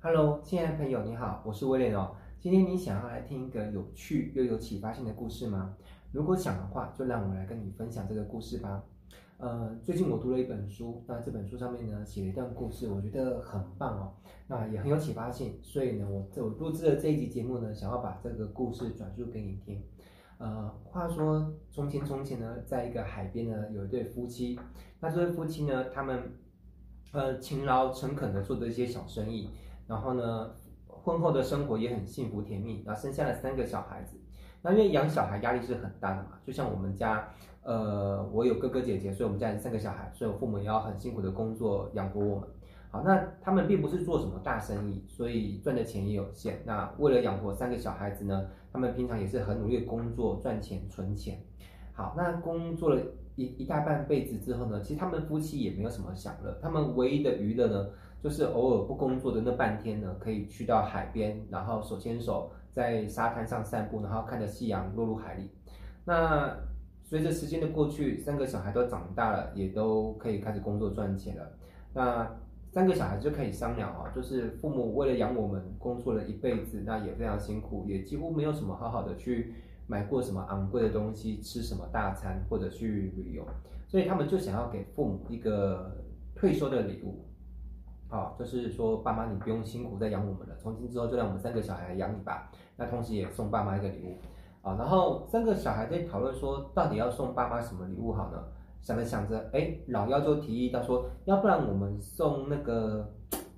Hello，亲爱的朋友，你好，我是威廉哦。今天你想要来听一个有趣又有启发性的故事吗？如果想的话，就让我来跟你分享这个故事吧。呃，最近我读了一本书，那这本书上面呢写了一段故事，我觉得很棒哦，那也很有启发性，所以呢，我我录制了这一集节目呢，想要把这个故事转述给你听。呃，话说从前从前呢，在一个海边呢，有一对夫妻，那这对夫妻呢，他们呃勤劳诚恳的做着一些小生意，然后呢，婚后的生活也很幸福甜蜜，然后生下了三个小孩子。那因为养小孩压力是很大的嘛，就像我们家。呃，我有哥哥姐姐，所以我们家有三个小孩，所以我父母也要很辛苦的工作养活我们。好，那他们并不是做什么大生意，所以赚的钱也有限。那为了养活三个小孩子呢，他们平常也是很努力的工作赚钱存钱。好，那工作了一一大半辈子之后呢，其实他们夫妻也没有什么享乐，他们唯一的娱乐呢，就是偶尔不工作的那半天呢，可以去到海边，然后手牵手在沙滩上散步，然后看着夕阳落入海里。那随着时间的过去，三个小孩都长大了，也都可以开始工作赚钱了。那三个小孩就可以商量啊，就是父母为了养我们，工作了一辈子，那也非常辛苦，也几乎没有什么好好的去买过什么昂贵的东西，吃什么大餐或者去旅游，所以他们就想要给父母一个退休的礼物，啊，就是说爸妈你不用辛苦再养我们了，从今之后就让我们三个小孩来养你吧。那同时也送爸妈一个礼物。啊，然后三个小孩在讨论说，到底要送爸妈什么礼物好呢？想着想着，哎，老幺就提议到说，要不然我们送那个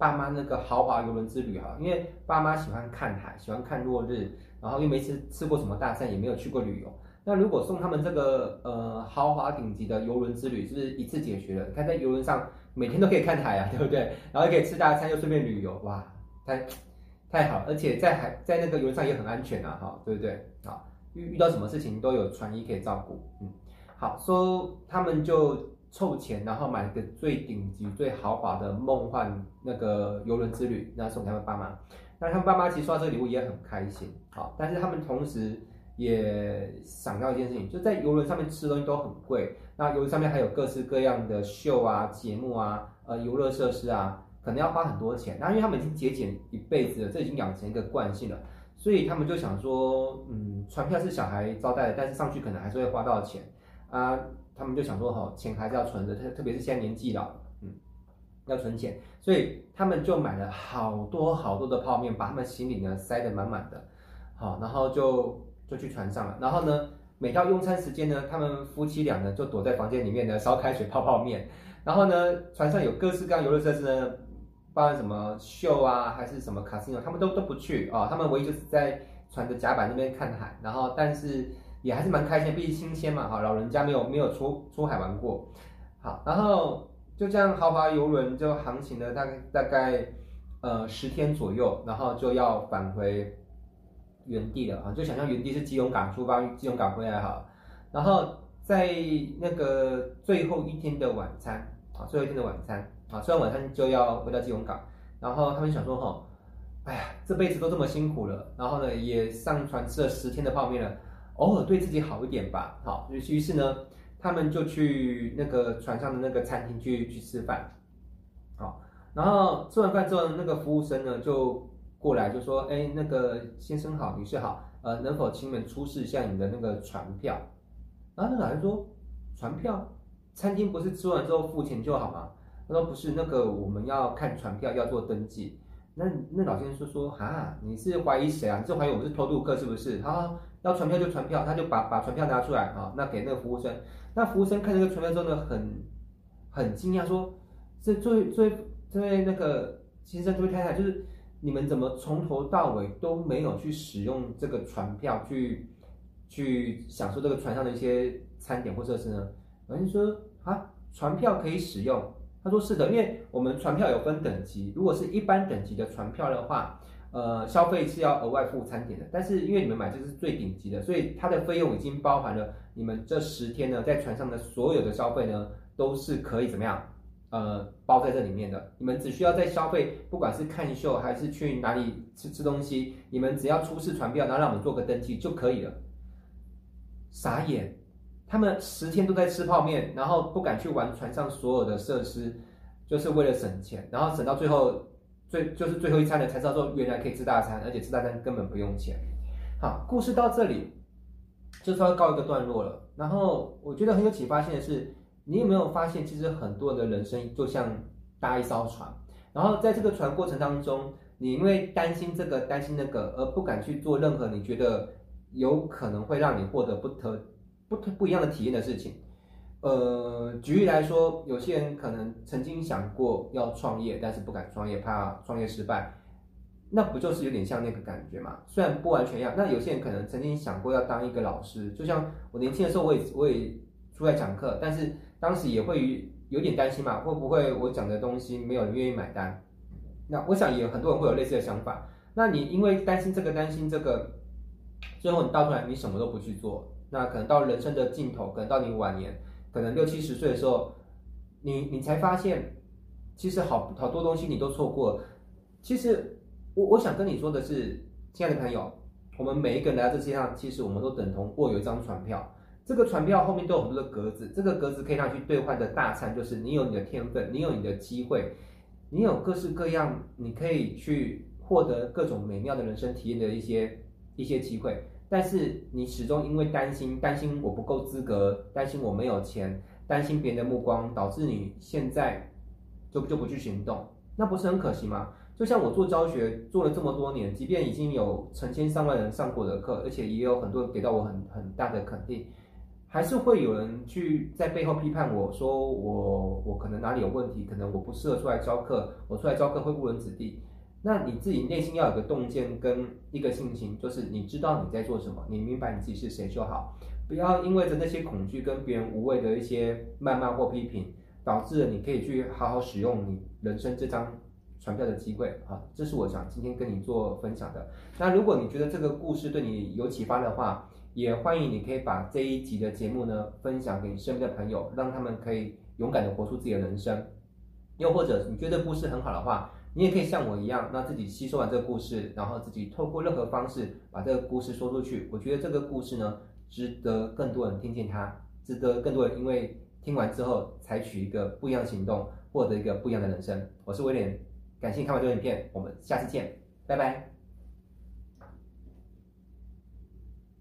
爸妈那个豪华游轮之旅哈，因为爸妈喜欢看海，喜欢看落日，然后又没吃吃过什么大餐，也没有去过旅游。那如果送他们这个呃豪华顶级的游轮之旅，是不是一次解决了？你看在游轮上每天都可以看海啊，对不对？然后又可以吃大餐，又顺便旅游，哇，太太好，而且在海在那个游轮上也很安全啊，哈，对不对？好。遇遇到什么事情都有船医可以照顾，嗯，好，说、他们就凑钱，然后买一个最顶级、最豪华的梦幻那个游轮之旅，然后送给他们爸妈。那他们爸妈其实收到这个礼物也很开心，好，但是他们同时也想到一件事情，就在游轮上面吃东西都很贵，那游轮上面还有各式各样的秀啊、节目啊、呃游乐设施啊，可能要花很多钱。那因为他们已经节俭一辈子了，这已经养成一个惯性了。所以他们就想说，嗯，船票是小孩招待的，但是上去可能还是会花到钱啊。他们就想说，哈，钱还是要存着，特特别是现在年纪了，嗯，要存钱。所以他们就买了好多好多的泡面，把他们行李呢塞得满满的，好，然后就就去船上了。然后呢，每到用餐时间呢，他们夫妻俩呢就躲在房间里面呢烧开水泡泡面。然后呢，船上有各式各样游乐设施呢。包含什么秀啊，还是什么卡斯诺，他们都都不去啊、他们唯一就是在船的甲板那边看海，然后但是也还是蛮开心，毕竟新鲜嘛。哈，老人家没有没有出出海玩过。好，然后就这样豪华游轮就航行了大概大概呃十天左右，然后就要返回原地了啊。就想象原地是基隆港出发，基隆港回来哈。然后在那个最后一天的晚餐啊，最后一天的晚餐。啊，吃完晚餐就要回到基隆港，然后他们想说哈，哎呀，这辈子都这么辛苦了，然后呢也上船吃了十天的泡面了，偶尔对自己好一点吧。好，于是于是呢，他们就去那个船上的那个餐厅去去吃饭。好，然后吃完饭之后，那个服务生呢就过来就说，哎，那个先生好，女士好，呃，能否请你们出示一下你的那个船票？然后那老人说，船票，餐厅不是吃完之后付钱就好吗？他说不是那个，我们要看船票，要做登记。那那老先生说说哈，你是怀疑谁啊？你是怀疑我们是偷渡客是不是？他要船票就船票，他就把把船票拿出来啊，那给那个服务生。那服务生看这个船票之后呢，很很惊讶，说这这位这位这位那个先生这位太太，就是你们怎么从头到尾都没有去使用这个船票去去享受这个船上的一些餐点或设施呢？老先生说啊，船票可以使用。他说是的，因为我们船票有分等级，如果是一般等级的船票的话，呃，消费是要额外付餐点的。但是因为你们买这是最顶级的，所以它的费用已经包含了你们这十天呢在船上的所有的消费呢，都是可以怎么样？呃，包在这里面的。你们只需要在消费，不管是看秀还是去哪里吃吃东西，你们只要出示船票，然后让我们做个登记就可以了。傻眼。他们十天都在吃泡面，然后不敢去玩船上所有的设施，就是为了省钱，然后省到最后最就是最后一餐了，才知道说原来可以吃大餐，而且吃大餐根本不用钱。好，故事到这里就稍微告一个段落了。然后我觉得很有启发性的是，你有没有发现，其实很多人的人生就像搭一艘船，然后在这个船过程当中，你因为担心这个担心那个，而不敢去做任何你觉得有可能会让你获得不特不不一样的体验的事情。呃，举例来说，有些人可能曾经想过要创业，但是不敢创业，怕创业失败，那不就是有点像那个感觉嘛？虽然不完全一样。那有些人可能曾经想过要当一个老师，就像我年轻的时候，我也我也出来讲课，但是当时也会有点担心嘛，会不会我讲的东西没有人愿意买单？那我想也有很多人会有类似的想法。那你因为担心这个担心这个，最后你到头来你什么都不去做，那可能到人生的尽头，可能到你晚年。可能六七十岁的时候，你你才发现，其实好好多东西你都错过了。其实我我想跟你说的是，亲爱的朋友，我们每一个人来到这世界上，其实我们都等同握有一张船票。这个船票后面都有很多的格子，这个格子可以让你去兑换的大餐，就是你有你的天分，你有你的机会，你有各式各样，你可以去获得各种美妙的人生体验的一些一些机会。但是你始终因为担心，担心我不够资格，担心我没有钱，担心别人的目光，导致你现在就就不去行动，那不是很可惜吗？就像我做教学做了这么多年，即便已经有成千上万人上过的课，而且也有很多人给到我很很大的肯定，还是会有人去在背后批判我说我我可能哪里有问题，可能我不适合出来教课，我出来教课会误人子弟。那你自己内心要有个洞见跟一个信心，就是你知道你在做什么，你明白你自己是谁就好，不要因为着那些恐惧跟别人无谓的一些谩骂或批评，导致了你可以去好好使用你人生这张船票的机会啊！这是我想今天跟你做分享的。那如果你觉得这个故事对你有启发的话，也欢迎你可以把这一集的节目呢分享给你身边的朋友，让他们可以勇敢的活出自己的人生。又或者你觉得故事很好的话，你也可以像我一样，让自己吸收完这个故事，然后自己透过任何方式把这个故事说出去。我觉得这个故事呢，值得更多人听见它，值得更多人因为听完之后采取一个不一样的行动，获得一个不一样的人生。我是威廉，感谢你看完这个影片，我们下次见，拜拜。